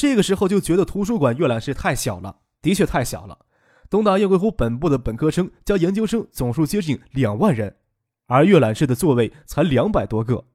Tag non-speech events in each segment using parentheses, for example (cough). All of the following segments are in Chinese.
这个时候就觉得图书馆阅览室太小了，的确太小了。东大雁归湖本部的本科生加研究生总数接近两万人，而阅览室的座位才两百多个。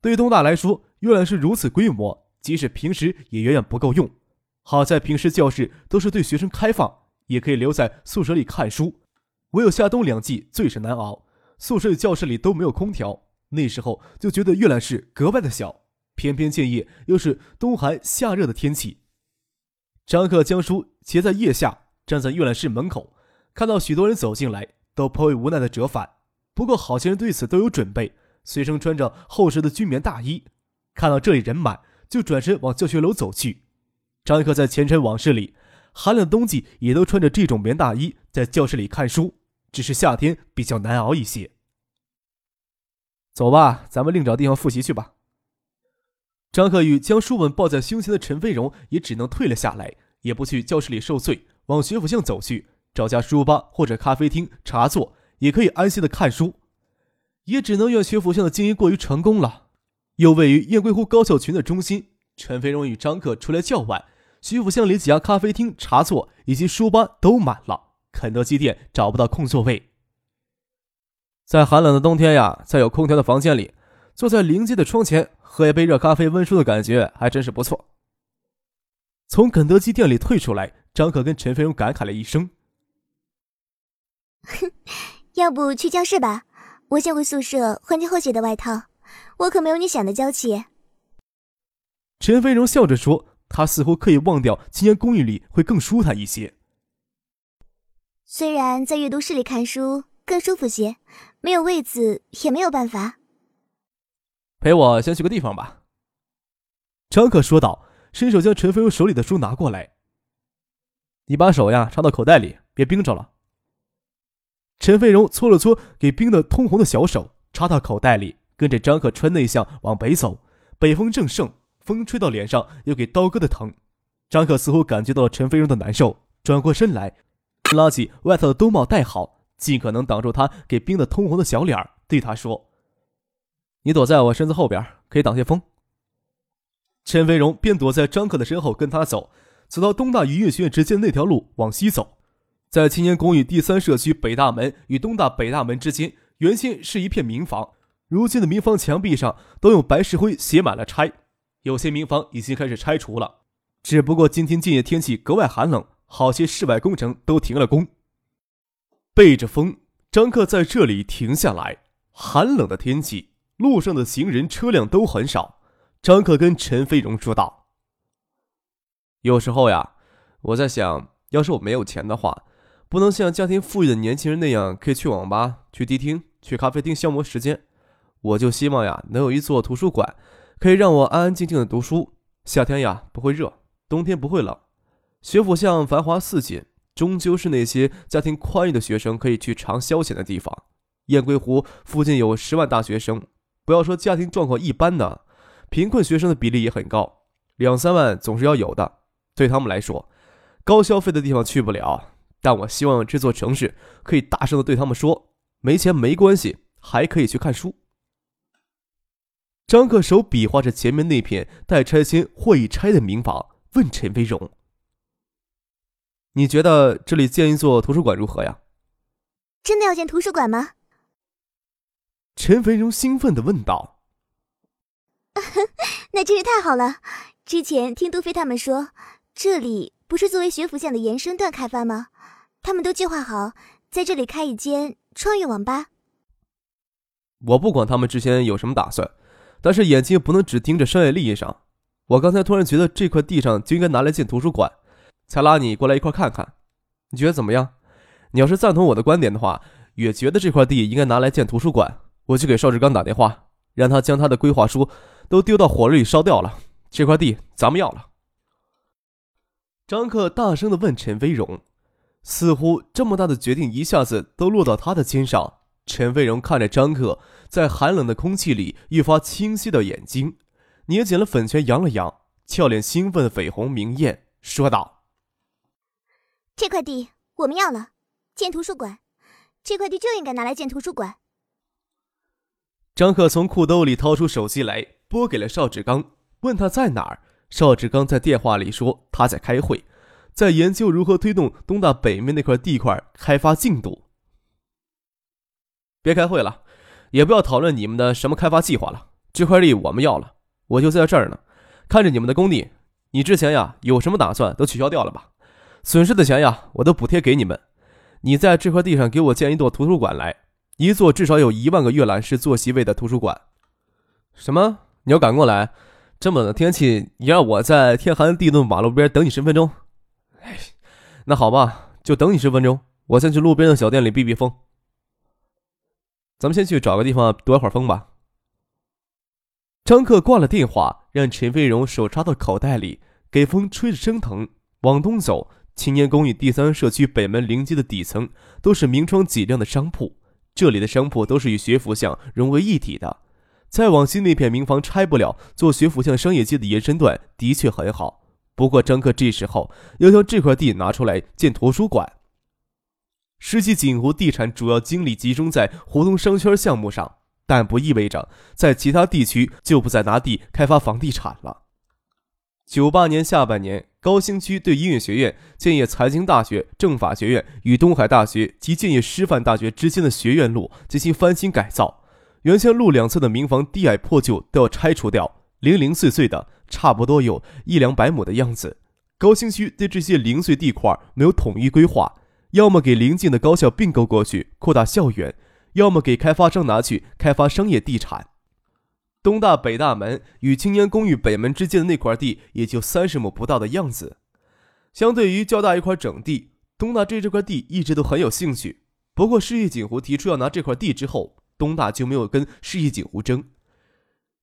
对于东大来说，阅览室如此规模，即使平时也远远不够用。好在平时教室都是对学生开放，也可以留在宿舍里看书。唯有夏冬两季最是难熬，宿舍与教室里都没有空调，那时候就觉得阅览室格外的小。偏偏建业又是冬寒夏热的天气，张克将书斜在腋下，站在阅览室门口，看到许多人走进来，都颇为无奈的折返。不过好些人对此都有准备，随身穿着厚实的军棉大衣。看到这里人满，就转身往教学楼走去。张克在前尘往事里，寒冷的冬季也都穿着这种棉大衣在教室里看书，只是夏天比较难熬一些。走吧，咱们另找地方复习去吧。张克宇将书本抱在胸前的陈飞荣也只能退了下来，也不去教室里受罪，往学府巷走去，找家书吧或者咖啡厅茶座，也可以安心的看书。也只能怨学府巷的经营过于成功了，又位于雁归湖高校群的中心。陈飞荣与张克出来较晚，学府巷里几家咖啡厅茶座以及书吧都满了，肯德基店找不到空座位。在寒冷的冬天呀，在有空调的房间里，坐在临街的窗前。喝一杯热咖啡温书的感觉还真是不错。从肯德基店里退出来，张可跟陈飞荣感慨了一声：“哼，(laughs) 要不去教室吧，我先回宿舍换件厚些的外套。我可没有你想的娇气。”陈飞荣笑着说：“他似乎可以忘掉今天公寓里会更舒坦一些。虽然在阅读室里看书更舒服些，没有位子也没有办法。”陪我先去个地方吧。”张可说道，伸手将陈飞荣手里的书拿过来。“你把手呀插到口袋里，别冰着了。”陈飞荣搓了搓给冰的通红的小手，插到口袋里，跟着张可穿内向往北走。北风正盛，风吹到脸上又给刀割的疼。张可似乎感觉到了陈飞荣的难受，转过身来，拉起外套的兜帽戴好，尽可能挡住他给冰的通红的小脸儿对他说。你躲在我身子后边，可以挡些风。陈飞荣便躲在张克的身后，跟他走，走到东大语音学院之间那条路往西走，在青年公寓第三社区北大门与东大北大门之间，原先是一片民房，如今的民房墙壁上都用白石灰写满了拆，有些民房已经开始拆除了。只不过今天建业天气格外寒冷，好些室外工程都停了工。背着风，张克在这里停下来，寒冷的天气。路上的行人车辆都很少，张克跟陈飞荣说道：“有时候呀，我在想，要是我没有钱的话，不能像家庭富裕的年轻人那样，可以去网吧、去迪厅、去咖啡厅消磨时间。我就希望呀，能有一座图书馆，可以让我安安静静的读书。夏天呀不会热，冬天不会冷。学府巷繁华似锦，终究是那些家庭宽裕的学生可以去常消遣的地方。雁归湖附近有十万大学生。”不要说家庭状况一般的，贫困学生的比例也很高，两三万总是要有的。对他们来说，高消费的地方去不了。但我希望这座城市可以大声的对他们说：没钱没关系，还可以去看书。张克手比划着前面那片待拆迁或已拆的民房，问陈飞荣：“你觉得这里建一座图书馆如何呀？”真的要建图书馆吗？陈飞荣兴奋的问道：“ (laughs) 那真是太好了！之前听杜飞他们说，这里不是作为学府巷的延伸段开发吗？他们都计划好在这里开一间创业网吧。我不管他们之前有什么打算，但是眼睛不能只盯着商业利益上。我刚才突然觉得这块地上就应该拿来建图书馆，才拉你过来一块看看。你觉得怎么样？你要是赞同我的观点的话，也觉得这块地应该拿来建图书馆。”我去给邵志刚打电话，让他将他的规划书都丢到火炉里烧掉了。这块地咱们要了。张克大声的问陈飞荣，似乎这么大的决定一下子都落到他的肩上。陈飞荣看着张克在寒冷的空气里愈发清晰的眼睛，捏紧了粉拳，扬了扬，俏脸兴奋的绯红明艳，说道：“这块地我们要了，建图书馆。这块地就应该拿来建图书馆。”张克从裤兜里掏出手机来，拨给了邵志刚，问他在哪儿。邵志刚在电话里说他在开会，在研究如何推动东大北面那块地块开发进度。别开会了，也不要讨论你们的什么开发计划了。这块地我们要了，我就在这儿呢，看着你们的工地。你之前呀有什么打算都取消掉了吧？损失的钱呀我都补贴给你们。你在这块地上给我建一座图书馆来，一座至少有一万个阅览室坐席位的图书馆。什么？你要赶过来？这么冷的天气，你让我在天寒地冻马路边等你十分钟？哎，那好吧，就等你十分钟。我先去路边的小店里避避风。咱们先去找个地方躲一会儿风吧。张克挂了电话，让陈飞荣手插到口袋里，给风吹着生疼。往东走，青年公寓第三社区北门临街的底层都是明窗几亮的商铺，这里的商铺都是与学府巷融为一体的。再往西那片民房拆不了，做学府巷商业街的延伸段的确很好。不过张克这时候要将这块地拿出来建图书馆。世纪锦湖地产主要精力集中在胡同商圈项目上，但不意味着在其他地区就不再拿地开发房地产了。九八年下半年，高新区对音乐学院、建业财经大学、政法学院与东海大学及建业师范大学之间的学院路进行翻新改造。原先路两侧的民房低矮破旧都要拆除掉，零零碎碎的，差不多有一两百亩的样子。高新区对这些零碎地块没有统一规划，要么给邻近的高校并购过去扩大校园，要么给开发商拿去开发商业地产。东大北大门与青年公寓北门之间的那块地也就三十亩不到的样子，相对于较大一块整地，东大对这块地一直都很有兴趣。不过市业锦湖提出要拿这块地之后。东大就没有跟市一锦湖争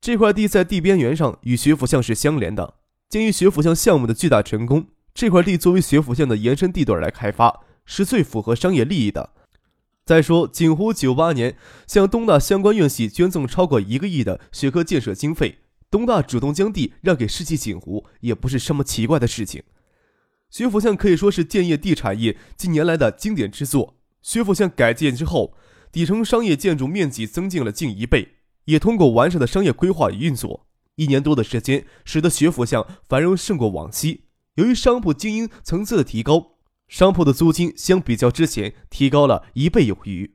这块地，在地边缘上与学府巷是相连的。鉴于学府巷项目的巨大成功，这块地作为学府巷的延伸地段来开发，是最符合商业利益的。再说，锦湖九八年向东大相关院系捐赠超过一个亿的学科建设经费，东大主动将地让给世纪锦湖，也不是什么奇怪的事情。学府巷可以说是建业地产业近年来的经典之作。学府巷改建之后。底层商业建筑面积增进了近一倍，也通过完善的商业规划与运作，一年多的时间，使得学府巷繁荣胜过往昔。由于商铺经营层次的提高，商铺的租金相比较之前提高了一倍有余。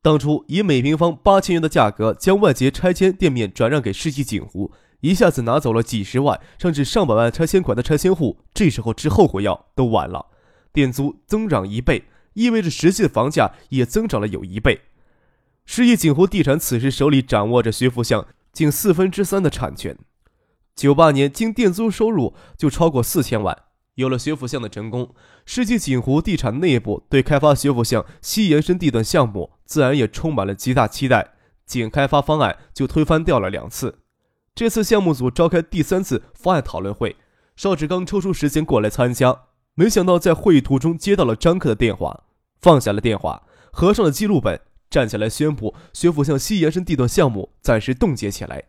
当初以每平方八千元的价格将万捷拆迁店面转让给世纪锦湖，一下子拿走了几十万甚至上百万拆迁款的拆迁户，这时候吃后悔药都晚了。店租增长一倍。意味着实际的房价也增长了有一倍。世纪锦湖地产此时手里掌握着学府巷近四分之三的产权，九八年经店租收入就超过四千万。有了学府巷的成功，世纪锦湖地产内部对开发学府巷西延伸地段项目自然也充满了极大期待。仅开发方案就推翻掉了两次。这次项目组召开第三次方案讨论会，邵志刚抽出时间过来参加。没想到在会议途中接到了张克的电话，放下了电话，合上了记录本，站起来宣布学府巷西延伸地段项目暂时冻结起来。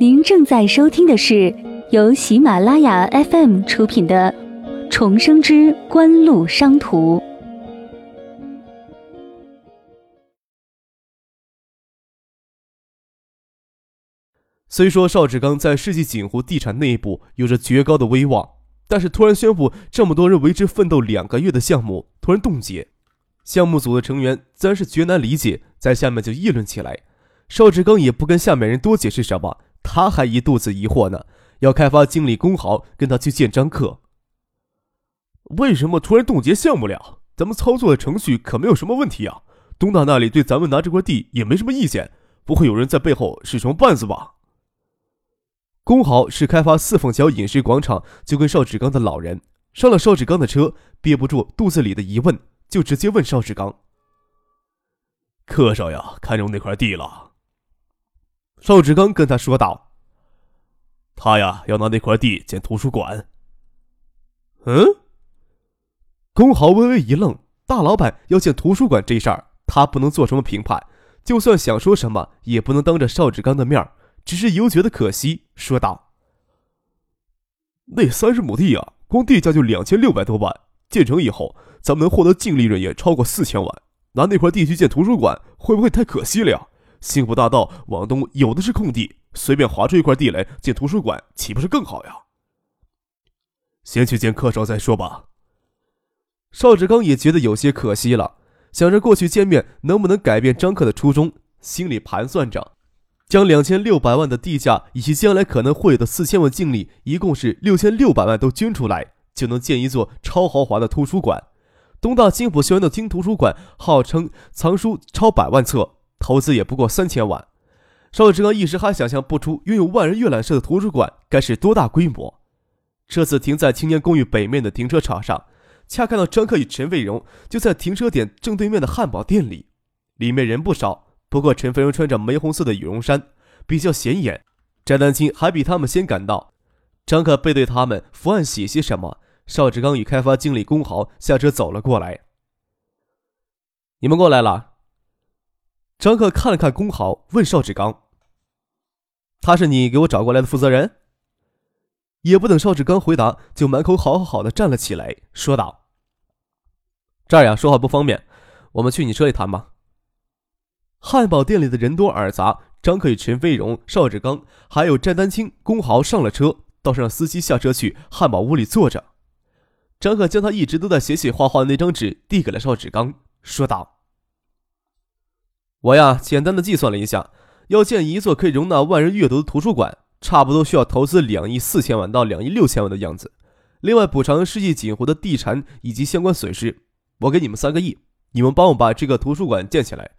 您正在收听的是由喜马拉雅 FM 出品的《重生之官路商途》。虽说邵志刚在世纪锦湖地产内部有着绝高的威望，但是突然宣布这么多人为之奋斗两个月的项目突然冻结，项目组的成员自然是绝难理解，在下面就议论起来。邵志刚也不跟下面人多解释什么，他还一肚子疑惑呢。要开发经理龚豪跟他去见张克，为什么突然冻结项目了？咱们操作的程序可没有什么问题啊。东大那里对咱们拿这块地也没什么意见，不会有人在背后使什么绊子吧？龚豪是开发四凤桥饮食广场就跟邵志刚的老人，上了邵志刚的车，憋不住肚子里的疑问，就直接问邵志刚：“柯少爷看中那块地了？”邵志刚跟他说道：“他呀，要拿那块地建图书馆。”嗯，龚豪微微一愣，大老板要建图书馆这事儿，他不能做什么评判，就算想说什么，也不能当着邵志刚的面只是犹觉得可惜，说道：“那三十亩地啊，光地价就两千六百多万，建成以后，咱们能获得净利润也超过四千万。拿那块地去建图书馆，会不会太可惜了呀？幸福大道往东有的是空地，随便划出一块地来建图书馆，岂不是更好呀？”先去见客少再说吧。邵志刚也觉得有些可惜了，想着过去见面能不能改变张克的初衷，心里盘算着，将两千六百万的地价以及将来可能会有的四千万净利，一共是六千六百万都捐出来，就能建一座超豪华的图书馆。东大金普校园的金图书馆号称藏书超百万册，投资也不过三千万。邵志刚一时还想象不出拥有万人阅览室的图书馆该是多大规模。车子停在青年公寓北面的停车场上，恰看到张克与陈飞荣就在停车点正对面的汉堡店里，里面人不少。不过陈飞荣穿着玫红色的羽绒衫，比较显眼。翟丹青还比他们先赶到。张克背对他们伏案写些什么。邵志刚与开发经理龚豪下车走了过来。你们过来了。张克看了看龚豪，问邵志刚：“他是你给我找过来的负责人？”也不等邵志刚回答，就满口好好好的站了起来，说道：“这儿呀，说话不方便，我们去你车里谈吧。”汉堡店里的人多耳杂，张克与陈飞荣、邵志刚还有詹丹青、龚豪上了车，倒是让司机下车去汉堡屋里坐着。张克将他一直都在写写画画的那张纸递给了邵志刚，说道：“我呀，简单的计算了一下，要建一座可以容纳万人阅读的图书馆。”差不多需要投资两亿四千万到两亿六千万的样子，另外补偿世纪锦湖的地产以及相关损失。我给你们三个亿，你们帮我把这个图书馆建起来。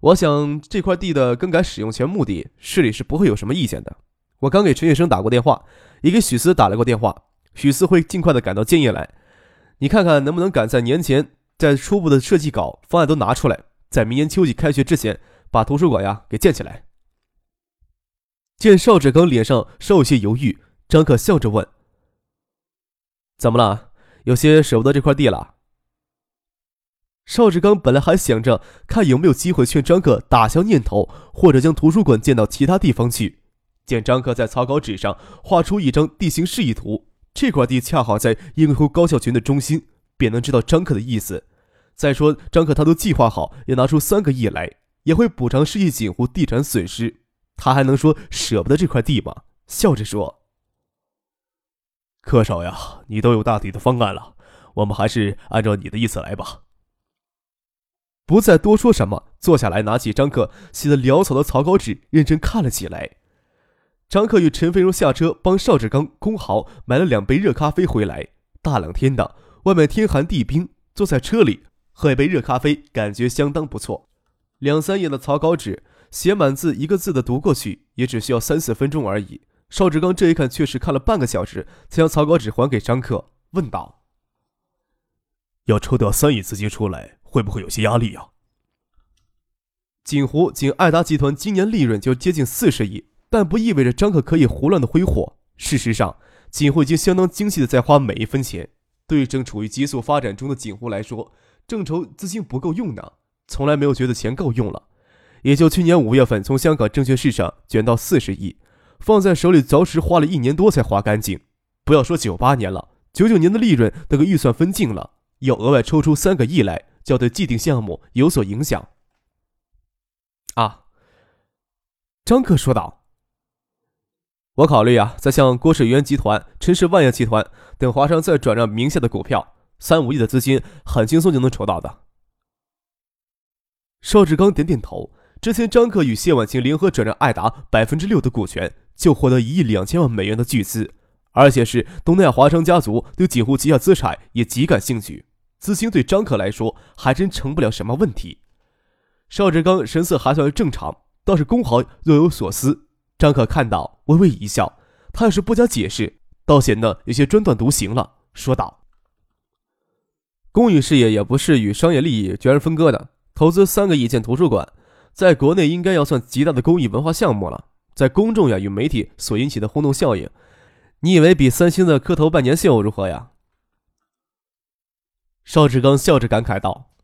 我想这块地的更改使用权目的，市里是不会有什么意见的。我刚给陈月生打过电话，也给许思打了过电话，许思会尽快的赶到建业来。你看看能不能赶在年前，在初步的设计稿方案都拿出来，在明年秋季开学之前，把图书馆呀给建起来。见邵志刚脸上稍有些犹豫，张可笑着问：“怎么了？有些舍不得这块地了？”邵志刚本来还想着看有没有机会劝张克打消念头，或者将图书馆建到其他地方去。见张克在草稿纸上画出一张地形示意图，这块地恰好在英湖高校群的中心，便能知道张克的意思。再说，张克他都计划好要拿出三个亿来，也会补偿世纪锦湖地产损失。他还能说舍不得这块地吗？笑着说：“柯少呀，你都有大体的方案了，我们还是按照你的意思来吧。”不再多说什么，坐下来，拿起张克写的潦草的草稿纸，认真看了起来。张克与陈飞荣下车，帮邵志刚、龚豪买了两杯热咖啡回来。大冷天的，外面天寒地冰，坐在车里喝一杯热咖啡，感觉相当不错。两三页的草稿纸。写满字，一个字的读过去，也只需要三四分钟而已。邵志刚这一看，确实看了半个小时，才将草稿纸还给张克，问道：“要抽调三亿资金出来，会不会有些压力呀？”锦湖仅爱达集团今年利润就接近四十亿，但不意味着张克可以胡乱的挥霍。事实上，锦湖已经相当精细的在花每一分钱。对正处于急速发展中的锦湖来说，正愁资金不够用呢，从来没有觉得钱够用了。也就去年五月份从香港证券市场卷到四十亿，放在手里着实花了一年多才花干净。不要说九八年了，九九年的利润都给预算分尽了，要额外抽出三个亿来，就要对既定项目有所影响。啊，张克说道：“我考虑啊，再向郭水源集团、陈氏万业集团等华商再转让名下的股票，三五亿的资金很轻松就能筹到的。”邵志刚点点头。之前，张克与谢婉晴联合转让爱达百分之六的股权，就获得一亿两千万美元的巨资，而且是东南亚华商家族对锦湖旗下资产也极感兴趣，资金对张克来说还真成不了什么问题。邵志刚神色还算正常，倒是工豪若有所思。张克看到，微微一笑，他要是不加解释，倒显得有些专断独行了，说道：“公益事业也不是与商业利益决然分割的，投资三个亿建图书馆。”在国内应该要算极大的公益文化项目了，在公众呀与媒体所引起的轰动效应，你以为比三星的磕头拜年秀如何呀？邵志刚笑着感慨道：“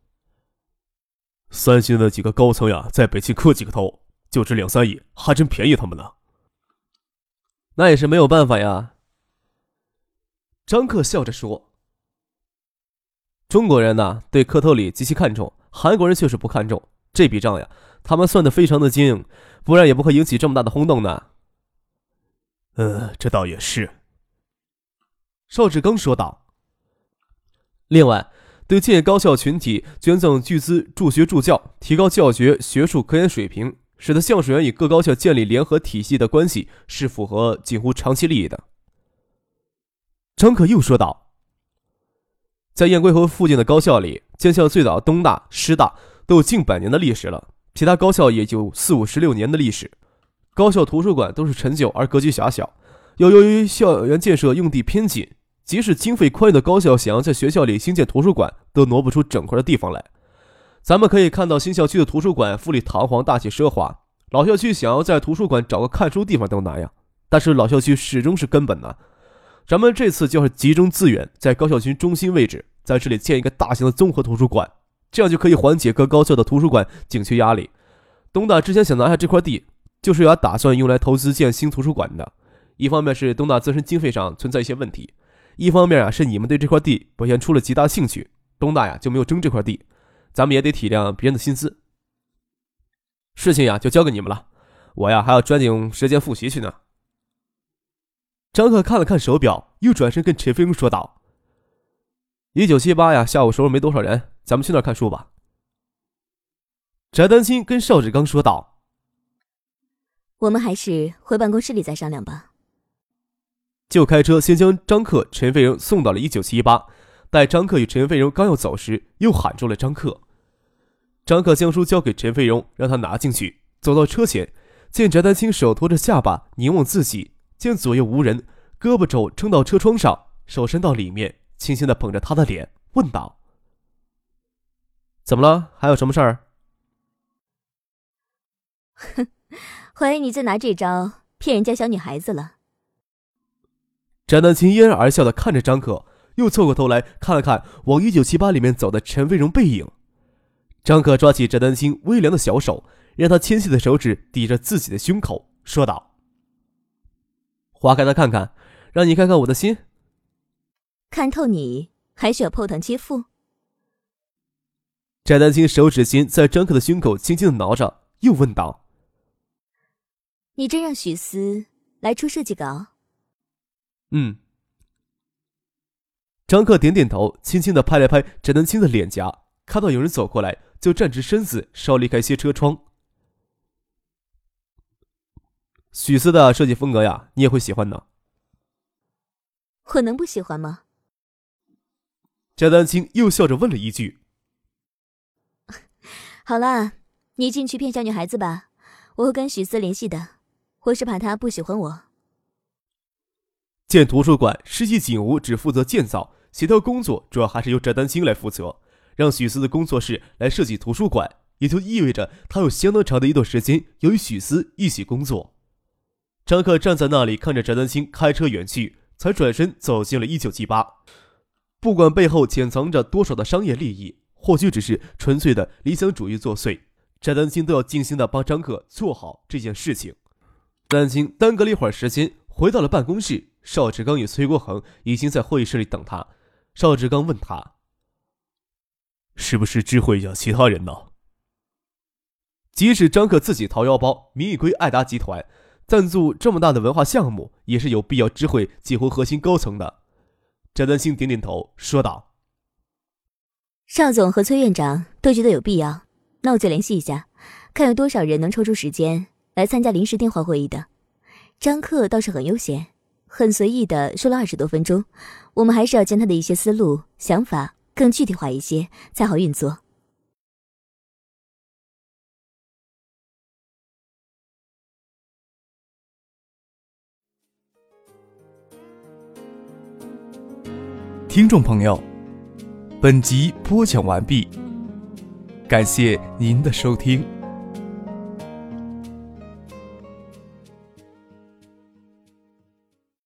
三星的几个高层呀，在北京磕几个头，就值两三亿，还真便宜他们呢。那也是没有办法呀。”张克笑着说：“中国人呢，对磕头礼极其看重，韩国人却是不看重。这笔账呀，他们算的非常的精，不然也不会引起这么大的轰动呢。”“嗯，这倒也是。”邵志刚说道。另外，对建议高校群体捐赠巨资助学助教，提高教学学术科研水平，使得橡树园与各高校建立联合体系的关系是符合近乎长期利益的。张可又说道：“在雁归河附近的高校里，建校最早东大、师大都有近百年的历史了，其他高校也就四五十六年的历史。高校图书馆都是陈旧而格局狭小，又由于校园建设用地偏紧。”即使经费宽裕的高校，想要在学校里新建图书馆，都挪不出整块的地方来。咱们可以看到新校区的图书馆富丽堂皇、大气奢华，老校区想要在图书馆找个看书地方都难呀。但是老校区始终是根本呢。咱们这次就是集中资源，在高校区中心位置，在这里建一个大型的综合图书馆，这样就可以缓解各高校的图书馆紧缺压力。东大之前想拿下这块地，就是要打算用来投资建新图书馆的。一方面是东大自身经费上存在一些问题。一方面啊，是你们对这块地表现出了极大兴趣，东大呀就没有争这块地，咱们也得体谅别人的心思。事情呀就交给你们了，我呀还要抓紧时间复习去呢。张克看了看手表，又转身跟陈飞荣说道：“一九七八呀，下午时候没多少人，咱们去那儿看书吧。”翟丹青跟邵志刚说道：“我们还是回办公室里再商量吧。”就开车先将张克、陈飞荣送到了一九七八。待张克与陈飞荣刚要走时，又喊住了张克。张克将书交给陈飞荣，让他拿进去。走到车前，见翟丹青手托着下巴凝望自己，见左右无人，胳膊肘撑到车窗上，手伸到里面，轻轻的捧着他的脸，问道：“怎么了？还有什么事儿？”哼，怀疑你在拿这招骗人家小女孩子了。翟丹青嫣然而笑的看着张可，又凑过头来看了看往一九七八里面走的陈飞荣背影。张可抓起翟丹青微凉的小手，让他纤细的手指抵着自己的胸口，说道：“划开他看看，让你看看我的心。看透你，还需要破腾切腹？”翟丹青手指心在张克的胸口轻轻的挠着，又问道：“你真让许思来出设计稿？”嗯，张克点点头，轻轻的拍了拍翟丹青的脸颊，看到有人走过来，就站直身子，稍离开些车窗。许思的设计风格呀，你也会喜欢的。我能不喜欢吗？翟丹青又笑着问了一句：“ (laughs) 好了，你进去骗小女孩子吧，我会跟许思联系的。我是怕她不喜欢我。”建图书馆，实际景吴只负责建造，协调工作主要还是由翟丹青来负责。让许思的工作室来设计图书馆，也就意味着他有相当长的一段时间要与许思一起工作。张克站在那里看着翟丹青开车远去，才转身走进了一九七八。不管背后潜藏着多少的商业利益，或许只是纯粹的理想主义作祟，翟丹青都要尽心的帮张克做好这件事情。丹青耽搁了一会儿时间，回到了办公室。邵志刚与崔国恒已经在会议室里等他。邵志刚问他：“是不是知会一下其他人呢？”即使张克自己掏腰包，名义归爱达集团，赞助这么大的文化项目，也是有必要知会几乎核心高层的。翟丹青点点头，说道：“邵总和崔院长都觉得有必要，那我就联系一下，看有多少人能抽出时间来参加临时电话会议的。张克倒是很悠闲。”很随意的说了二十多分钟，我们还是要将他的一些思路、想法更具体化一些，才好运作。听众朋友，本集播讲完毕，感谢您的收听。